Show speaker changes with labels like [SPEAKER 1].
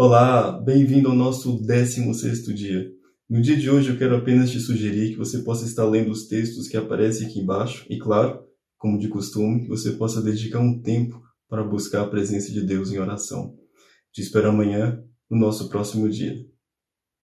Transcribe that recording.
[SPEAKER 1] Olá, bem-vindo ao nosso 16 dia. No dia de hoje eu quero apenas te sugerir que você possa estar lendo os textos que aparecem aqui embaixo e, claro, como de costume, que você possa dedicar um tempo para buscar a presença de Deus em oração. Te espero amanhã no nosso próximo dia.